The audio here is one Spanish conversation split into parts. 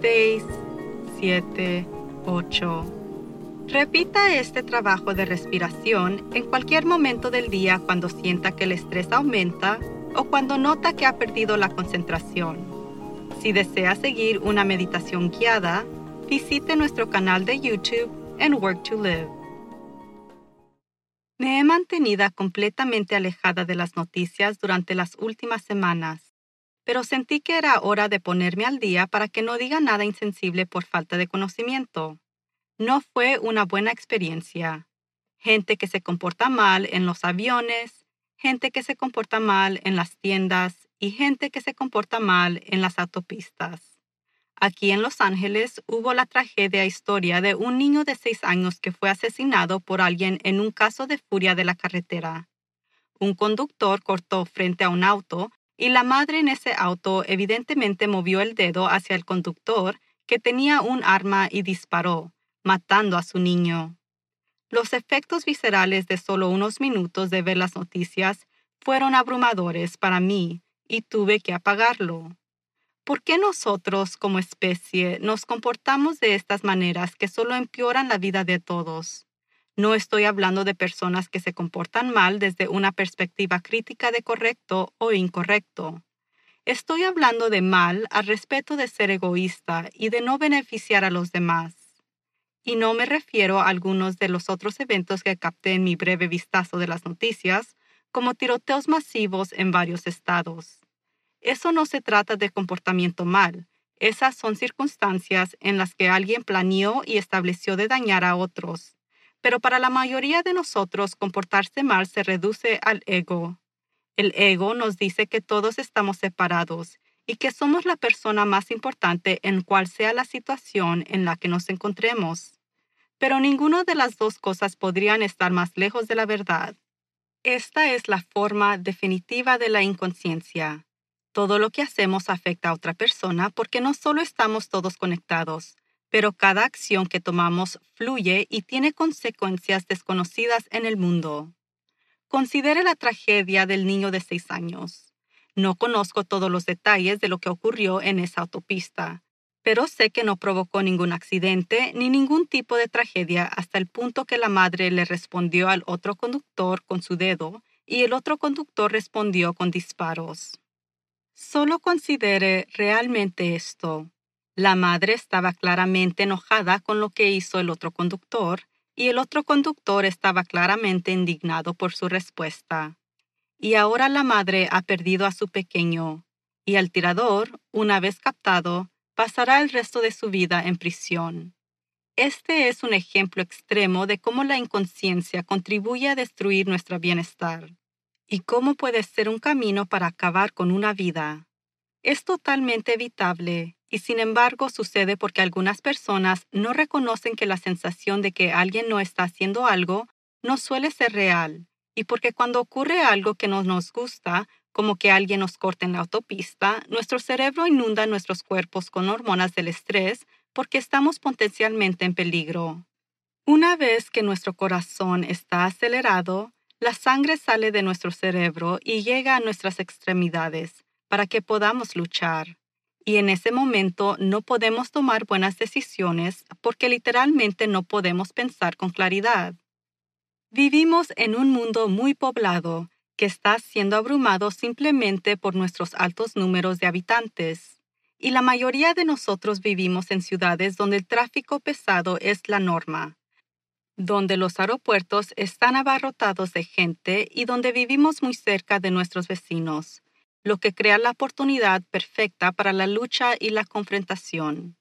6, 7, 8. Repita este trabajo de respiración en cualquier momento del día cuando sienta que el estrés aumenta o cuando nota que ha perdido la concentración. Si desea seguir una meditación guiada, visite nuestro canal de YouTube en Work to Live. Me he mantenido completamente alejada de las noticias durante las últimas semanas, pero sentí que era hora de ponerme al día para que no diga nada insensible por falta de conocimiento. No fue una buena experiencia. Gente que se comporta mal en los aviones, gente que se comporta mal en las tiendas y gente que se comporta mal en las autopistas. Aquí en Los Ángeles hubo la tragedia historia de un niño de seis años que fue asesinado por alguien en un caso de furia de la carretera. Un conductor cortó frente a un auto y la madre en ese auto evidentemente movió el dedo hacia el conductor que tenía un arma y disparó matando a su niño. Los efectos viscerales de solo unos minutos de ver las noticias fueron abrumadores para mí y tuve que apagarlo. ¿Por qué nosotros como especie nos comportamos de estas maneras que solo empeoran la vida de todos? No estoy hablando de personas que se comportan mal desde una perspectiva crítica de correcto o incorrecto. Estoy hablando de mal al respeto de ser egoísta y de no beneficiar a los demás y no me refiero a algunos de los otros eventos que capté en mi breve vistazo de las noticias, como tiroteos masivos en varios estados. Eso no se trata de comportamiento mal, esas son circunstancias en las que alguien planeó y estableció de dañar a otros. Pero para la mayoría de nosotros comportarse mal se reduce al ego. El ego nos dice que todos estamos separados y que somos la persona más importante en cual sea la situación en la que nos encontremos pero ninguna de las dos cosas podrían estar más lejos de la verdad. Esta es la forma definitiva de la inconsciencia. Todo lo que hacemos afecta a otra persona porque no solo estamos todos conectados, pero cada acción que tomamos fluye y tiene consecuencias desconocidas en el mundo. Considere la tragedia del niño de seis años. No conozco todos los detalles de lo que ocurrió en esa autopista, pero sé que no provocó ningún accidente ni ningún tipo de tragedia hasta el punto que la madre le respondió al otro conductor con su dedo y el otro conductor respondió con disparos. Solo considere realmente esto. La madre estaba claramente enojada con lo que hizo el otro conductor y el otro conductor estaba claramente indignado por su respuesta. Y ahora la madre ha perdido a su pequeño, y el tirador, una vez captado, pasará el resto de su vida en prisión. Este es un ejemplo extremo de cómo la inconsciencia contribuye a destruir nuestro bienestar y cómo puede ser un camino para acabar con una vida. Es totalmente evitable y sin embargo sucede porque algunas personas no reconocen que la sensación de que alguien no está haciendo algo no suele ser real y porque cuando ocurre algo que no nos gusta, como que alguien nos corte en la autopista, nuestro cerebro inunda nuestros cuerpos con hormonas del estrés porque estamos potencialmente en peligro. Una vez que nuestro corazón está acelerado, la sangre sale de nuestro cerebro y llega a nuestras extremidades para que podamos luchar. Y en ese momento no podemos tomar buenas decisiones porque literalmente no podemos pensar con claridad. Vivimos en un mundo muy poblado que está siendo abrumado simplemente por nuestros altos números de habitantes. y la mayoría de nosotros vivimos en ciudades donde el tráfico pesado es la norma, donde los aeropuertos están abarrotados de gente y donde vivimos muy cerca de nuestros vecinos, lo que crea la oportunidad perfecta para la lucha y la confrontación.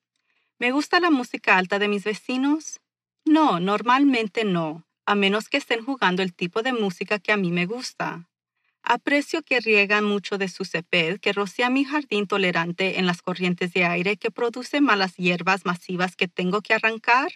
¿Me gusta la música alta de mis vecinos? No, normalmente no, a menos que estén jugando el tipo de música que a mí me gusta. Aprecio que riegan mucho de su ceped que rocía mi jardín tolerante en las corrientes de aire que produce malas hierbas masivas que tengo que arrancar.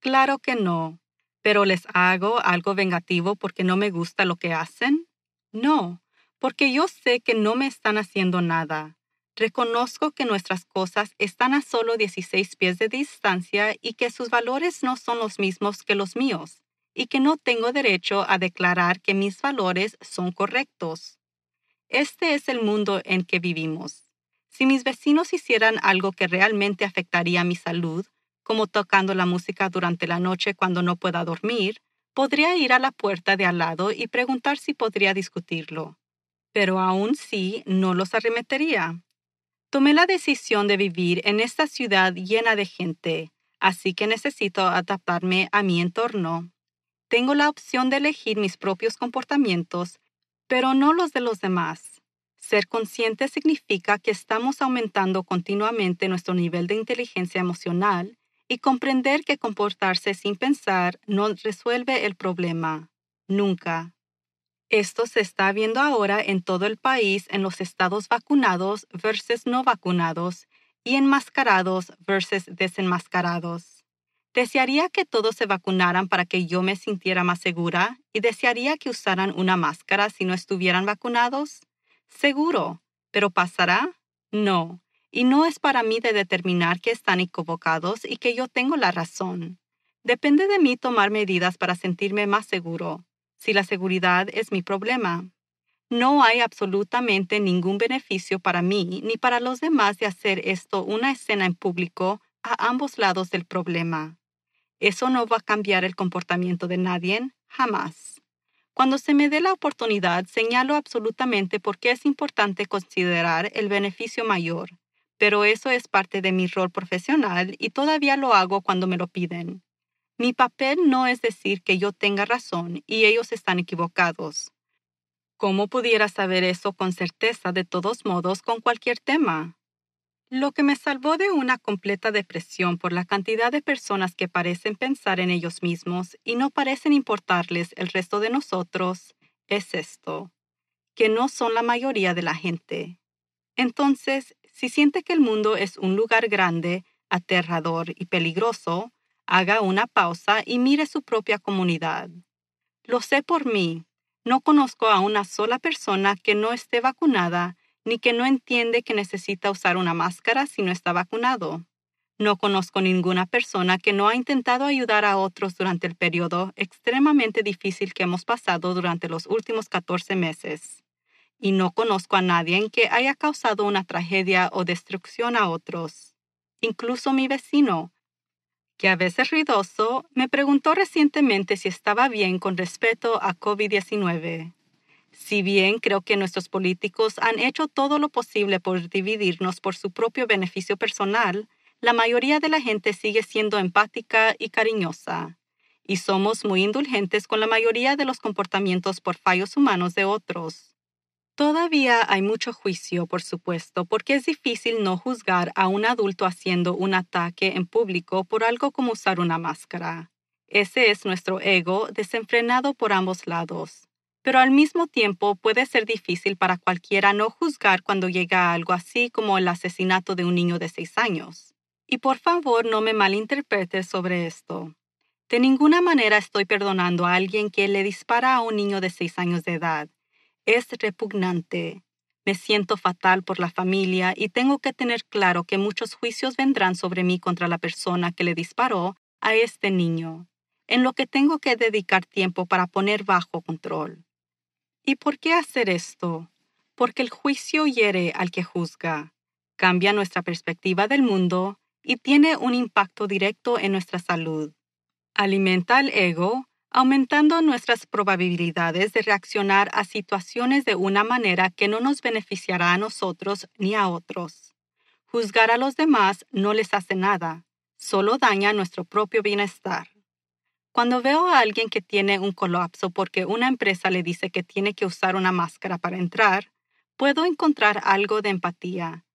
Claro que no. ¿Pero les hago algo vengativo porque no me gusta lo que hacen? No, porque yo sé que no me están haciendo nada. Reconozco que nuestras cosas están a solo 16 pies de distancia y que sus valores no son los mismos que los míos y que no tengo derecho a declarar que mis valores son correctos. Este es el mundo en que vivimos. Si mis vecinos hicieran algo que realmente afectaría mi salud, como tocando la música durante la noche cuando no pueda dormir, podría ir a la puerta de al lado y preguntar si podría discutirlo. Pero aún sí no los arremetería. Tomé la decisión de vivir en esta ciudad llena de gente, así que necesito adaptarme a mi entorno. Tengo la opción de elegir mis propios comportamientos, pero no los de los demás. Ser consciente significa que estamos aumentando continuamente nuestro nivel de inteligencia emocional y comprender que comportarse sin pensar no resuelve el problema. Nunca. Esto se está viendo ahora en todo el país en los estados vacunados versus no vacunados y enmascarados versus desenmascarados. Desearía que todos se vacunaran para que yo me sintiera más segura y desearía que usaran una máscara si no estuvieran vacunados. Seguro. ¿Pero pasará? No. Y no es para mí de determinar que están equivocados y que yo tengo la razón. Depende de mí tomar medidas para sentirme más seguro, si la seguridad es mi problema. No hay absolutamente ningún beneficio para mí ni para los demás de hacer esto una escena en público a ambos lados del problema. Eso no va a cambiar el comportamiento de nadie, jamás. Cuando se me dé la oportunidad, señalo absolutamente por qué es importante considerar el beneficio mayor, pero eso es parte de mi rol profesional y todavía lo hago cuando me lo piden. Mi papel no es decir que yo tenga razón y ellos están equivocados. ¿Cómo pudiera saber eso con certeza de todos modos con cualquier tema? Lo que me salvó de una completa depresión por la cantidad de personas que parecen pensar en ellos mismos y no parecen importarles el resto de nosotros es esto, que no son la mayoría de la gente. Entonces, si siente que el mundo es un lugar grande, aterrador y peligroso, haga una pausa y mire su propia comunidad. Lo sé por mí. No conozco a una sola persona que no esté vacunada ni que no entiende que necesita usar una máscara si no está vacunado. No conozco ninguna persona que no ha intentado ayudar a otros durante el periodo extremadamente difícil que hemos pasado durante los últimos 14 meses. Y no conozco a nadie que haya causado una tragedia o destrucción a otros. Incluso mi vecino, que a veces ruidoso, me preguntó recientemente si estaba bien con respecto a COVID-19. Si bien creo que nuestros políticos han hecho todo lo posible por dividirnos por su propio beneficio personal, la mayoría de la gente sigue siendo empática y cariñosa, y somos muy indulgentes con la mayoría de los comportamientos por fallos humanos de otros. Todavía hay mucho juicio, por supuesto, porque es difícil no juzgar a un adulto haciendo un ataque en público por algo como usar una máscara. Ese es nuestro ego desenfrenado por ambos lados pero al mismo tiempo puede ser difícil para cualquiera no juzgar cuando llega algo así como el asesinato de un niño de seis años. Y por favor no me malinterpretes sobre esto. De ninguna manera estoy perdonando a alguien que le dispara a un niño de seis años de edad. Es repugnante. Me siento fatal por la familia y tengo que tener claro que muchos juicios vendrán sobre mí contra la persona que le disparó a este niño, en lo que tengo que dedicar tiempo para poner bajo control. ¿Y por qué hacer esto? Porque el juicio hiere al que juzga, cambia nuestra perspectiva del mundo y tiene un impacto directo en nuestra salud. Alimenta el ego, aumentando nuestras probabilidades de reaccionar a situaciones de una manera que no nos beneficiará a nosotros ni a otros. Juzgar a los demás no les hace nada, solo daña nuestro propio bienestar. Cuando veo a alguien que tiene un colapso porque una empresa le dice que tiene que usar una máscara para entrar, puedo encontrar algo de empatía,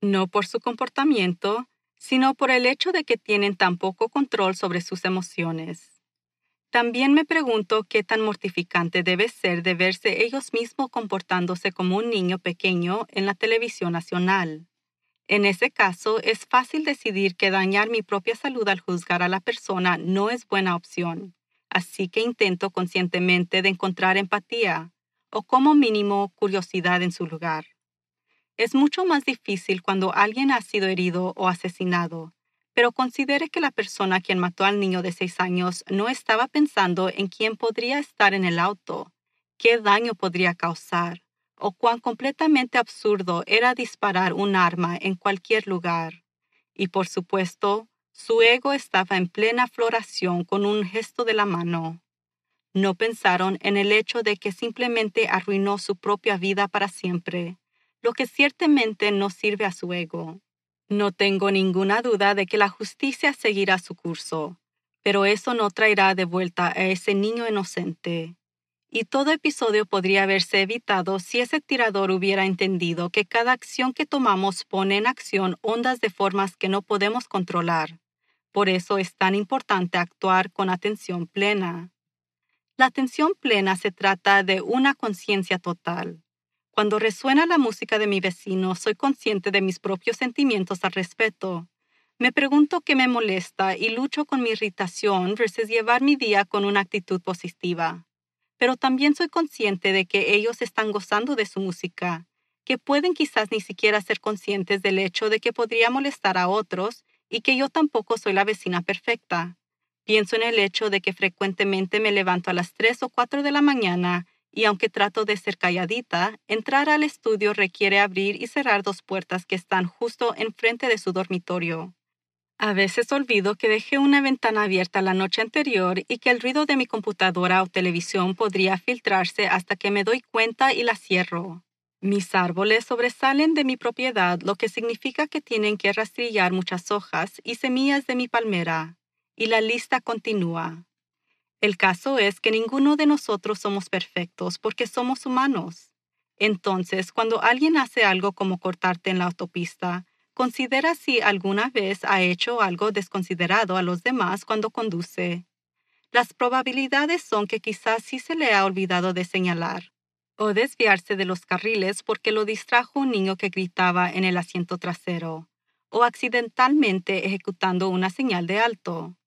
no por su comportamiento, sino por el hecho de que tienen tan poco control sobre sus emociones. También me pregunto qué tan mortificante debe ser de verse ellos mismos comportándose como un niño pequeño en la televisión nacional. En ese caso, es fácil decidir que dañar mi propia salud al juzgar a la persona no es buena opción, así que intento conscientemente de encontrar empatía, o como mínimo curiosidad en su lugar. Es mucho más difícil cuando alguien ha sido herido o asesinado, pero considere que la persona quien mató al niño de seis años no estaba pensando en quién podría estar en el auto, qué daño podría causar, o cuán completamente absurdo era disparar un arma en cualquier lugar. Y por supuesto, su ego estaba en plena floración con un gesto de la mano. No pensaron en el hecho de que simplemente arruinó su propia vida para siempre, lo que ciertamente no sirve a su ego. No tengo ninguna duda de que la justicia seguirá su curso, pero eso no traerá de vuelta a ese niño inocente y todo episodio podría haberse evitado si ese tirador hubiera entendido que cada acción que tomamos pone en acción ondas de formas que no podemos controlar. Por eso es tan importante actuar con atención plena. La atención plena se trata de una conciencia total. Cuando resuena la música de mi vecino, soy consciente de mis propios sentimientos al respecto. Me pregunto qué me molesta y lucho con mi irritación versus llevar mi día con una actitud positiva pero también soy consciente de que ellos están gozando de su música, que pueden quizás ni siquiera ser conscientes del hecho de que podría molestar a otros y que yo tampoco soy la vecina perfecta. Pienso en el hecho de que frecuentemente me levanto a las 3 o 4 de la mañana y aunque trato de ser calladita, entrar al estudio requiere abrir y cerrar dos puertas que están justo enfrente de su dormitorio. A veces olvido que dejé una ventana abierta la noche anterior y que el ruido de mi computadora o televisión podría filtrarse hasta que me doy cuenta y la cierro. Mis árboles sobresalen de mi propiedad, lo que significa que tienen que rastrillar muchas hojas y semillas de mi palmera. Y la lista continúa. El caso es que ninguno de nosotros somos perfectos porque somos humanos. Entonces, cuando alguien hace algo como cortarte en la autopista, Considera si alguna vez ha hecho algo desconsiderado a los demás cuando conduce. Las probabilidades son que quizás sí se le ha olvidado de señalar o desviarse de los carriles porque lo distrajo un niño que gritaba en el asiento trasero, o accidentalmente ejecutando una señal de alto.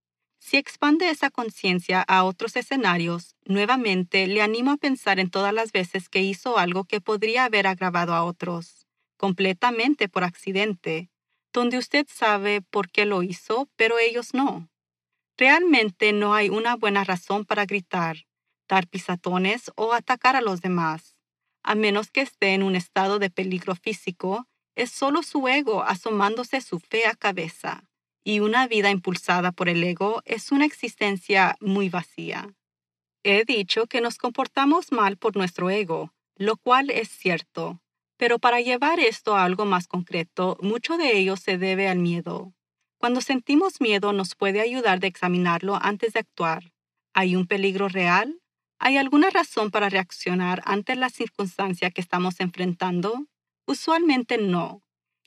Si expande esa conciencia a otros escenarios, nuevamente le animo a pensar en todas las veces que hizo algo que podría haber agravado a otros completamente por accidente, donde usted sabe por qué lo hizo, pero ellos no. Realmente no hay una buena razón para gritar, dar pisatones o atacar a los demás. A menos que esté en un estado de peligro físico, es solo su ego asomándose su fea cabeza. Y una vida impulsada por el ego es una existencia muy vacía. He dicho que nos comportamos mal por nuestro ego, lo cual es cierto, pero para llevar esto a algo más concreto, mucho de ello se debe al miedo. Cuando sentimos miedo nos puede ayudar de examinarlo antes de actuar. ¿Hay un peligro real? ¿Hay alguna razón para reaccionar ante la circunstancia que estamos enfrentando? Usualmente no.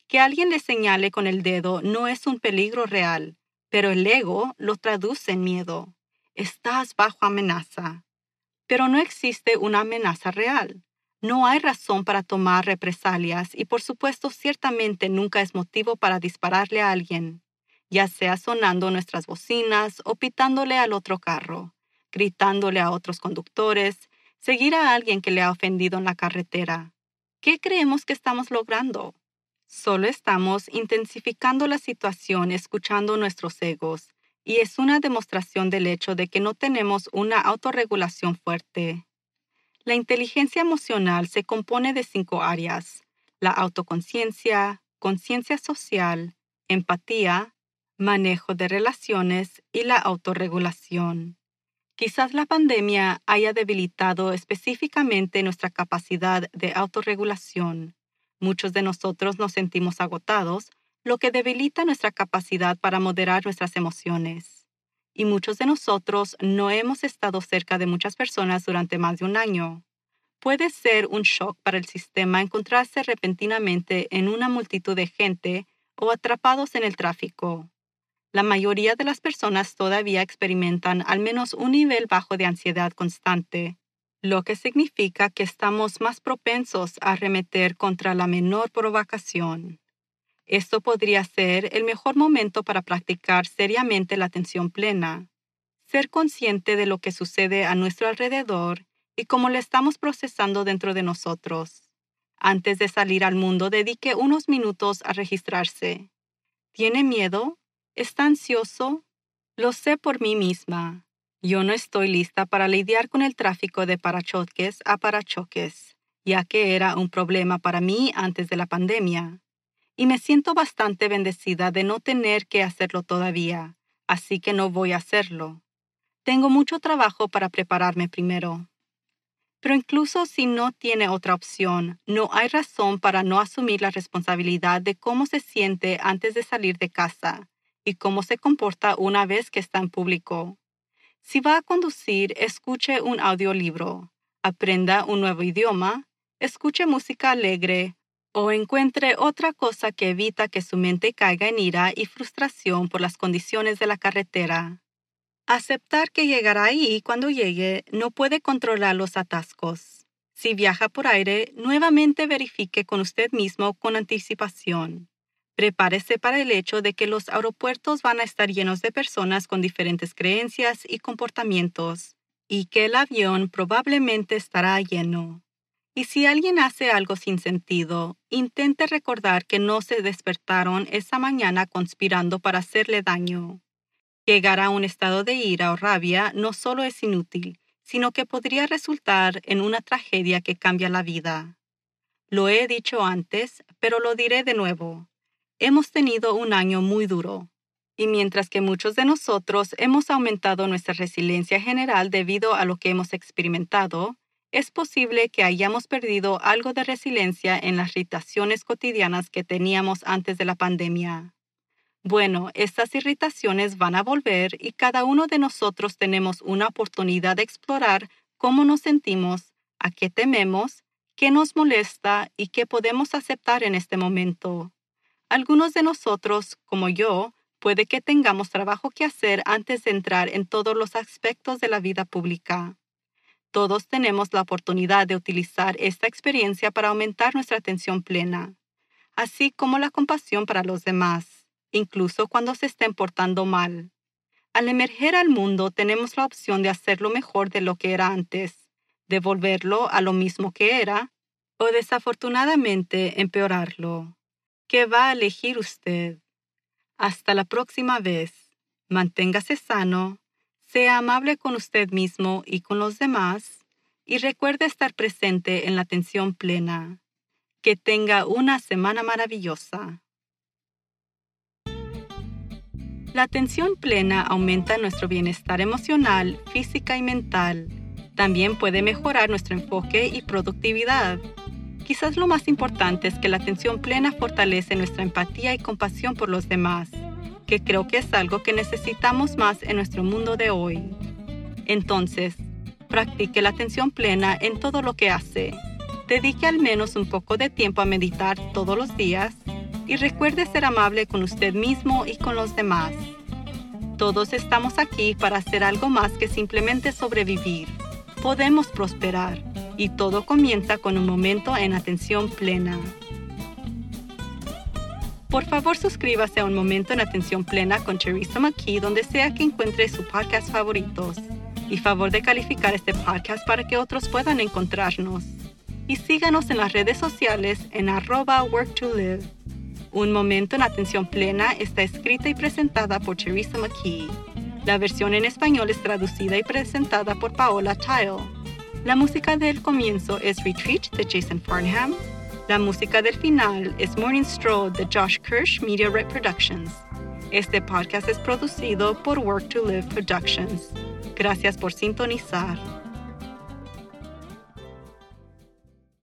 Que alguien le señale con el dedo no es un peligro real, pero el ego lo traduce en miedo. Estás bajo amenaza. Pero no existe una amenaza real. No hay razón para tomar represalias y por supuesto ciertamente nunca es motivo para dispararle a alguien, ya sea sonando nuestras bocinas o pitándole al otro carro, gritándole a otros conductores, seguir a alguien que le ha ofendido en la carretera. ¿Qué creemos que estamos logrando? Solo estamos intensificando la situación escuchando nuestros egos, y es una demostración del hecho de que no tenemos una autorregulación fuerte. La inteligencia emocional se compone de cinco áreas, la autoconciencia, conciencia social, empatía, manejo de relaciones y la autorregulación. Quizás la pandemia haya debilitado específicamente nuestra capacidad de autorregulación. Muchos de nosotros nos sentimos agotados, lo que debilita nuestra capacidad para moderar nuestras emociones. Y muchos de nosotros no hemos estado cerca de muchas personas durante más de un año. Puede ser un shock para el sistema encontrarse repentinamente en una multitud de gente o atrapados en el tráfico. La mayoría de las personas todavía experimentan al menos un nivel bajo de ansiedad constante, lo que significa que estamos más propensos a arremeter contra la menor provocación. Esto podría ser el mejor momento para practicar seriamente la atención plena, ser consciente de lo que sucede a nuestro alrededor y cómo lo estamos procesando dentro de nosotros. Antes de salir al mundo, dedique unos minutos a registrarse. ¿Tiene miedo? ¿Está ansioso? Lo sé por mí misma. Yo no estoy lista para lidiar con el tráfico de parachoques a parachoques, ya que era un problema para mí antes de la pandemia y me siento bastante bendecida de no tener que hacerlo todavía, así que no voy a hacerlo. Tengo mucho trabajo para prepararme primero. Pero incluso si no tiene otra opción, no hay razón para no asumir la responsabilidad de cómo se siente antes de salir de casa y cómo se comporta una vez que está en público. Si va a conducir, escuche un audiolibro, aprenda un nuevo idioma, escuche música alegre o encuentre otra cosa que evita que su mente caiga en ira y frustración por las condiciones de la carretera. Aceptar que llegará ahí cuando llegue no puede controlar los atascos. Si viaja por aire, nuevamente verifique con usted mismo con anticipación. Prepárese para el hecho de que los aeropuertos van a estar llenos de personas con diferentes creencias y comportamientos, y que el avión probablemente estará lleno. Y si alguien hace algo sin sentido, intente recordar que no se despertaron esa mañana conspirando para hacerle daño. Llegar a un estado de ira o rabia no solo es inútil, sino que podría resultar en una tragedia que cambia la vida. Lo he dicho antes, pero lo diré de nuevo. Hemos tenido un año muy duro, y mientras que muchos de nosotros hemos aumentado nuestra resiliencia general debido a lo que hemos experimentado, es posible que hayamos perdido algo de resiliencia en las irritaciones cotidianas que teníamos antes de la pandemia. Bueno, estas irritaciones van a volver y cada uno de nosotros tenemos una oportunidad de explorar cómo nos sentimos, a qué tememos, qué nos molesta y qué podemos aceptar en este momento. Algunos de nosotros, como yo, puede que tengamos trabajo que hacer antes de entrar en todos los aspectos de la vida pública. Todos tenemos la oportunidad de utilizar esta experiencia para aumentar nuestra atención plena, así como la compasión para los demás, incluso cuando se estén portando mal. Al emerger al mundo tenemos la opción de hacerlo mejor de lo que era antes, devolverlo a lo mismo que era, o desafortunadamente empeorarlo. ¿Qué va a elegir usted? Hasta la próxima vez. Manténgase sano sea amable con usted mismo y con los demás y recuerde estar presente en la atención plena. Que tenga una semana maravillosa. La atención plena aumenta nuestro bienestar emocional, física y mental. También puede mejorar nuestro enfoque y productividad. Quizás lo más importante es que la atención plena fortalece nuestra empatía y compasión por los demás que creo que es algo que necesitamos más en nuestro mundo de hoy. Entonces, practique la atención plena en todo lo que hace. Dedique al menos un poco de tiempo a meditar todos los días y recuerde ser amable con usted mismo y con los demás. Todos estamos aquí para hacer algo más que simplemente sobrevivir. Podemos prosperar y todo comienza con un momento en atención plena. Por favor, suscríbase a Un Momento en Atención Plena con Teresa McKee donde sea que encuentre su podcast favoritos. Y favor de calificar este podcast para que otros puedan encontrarnos. Y síganos en las redes sociales en arroba work to live. Un Momento en Atención Plena está escrita y presentada por Teresa McKee. La versión en español es traducida y presentada por Paola Tile. La música del comienzo es Retreat de Jason Farnham la música del final es Morning Stroll de Josh Kirsch Media Reproductions. Este podcast es producido por Work to Live Productions. Gracias por sintonizar.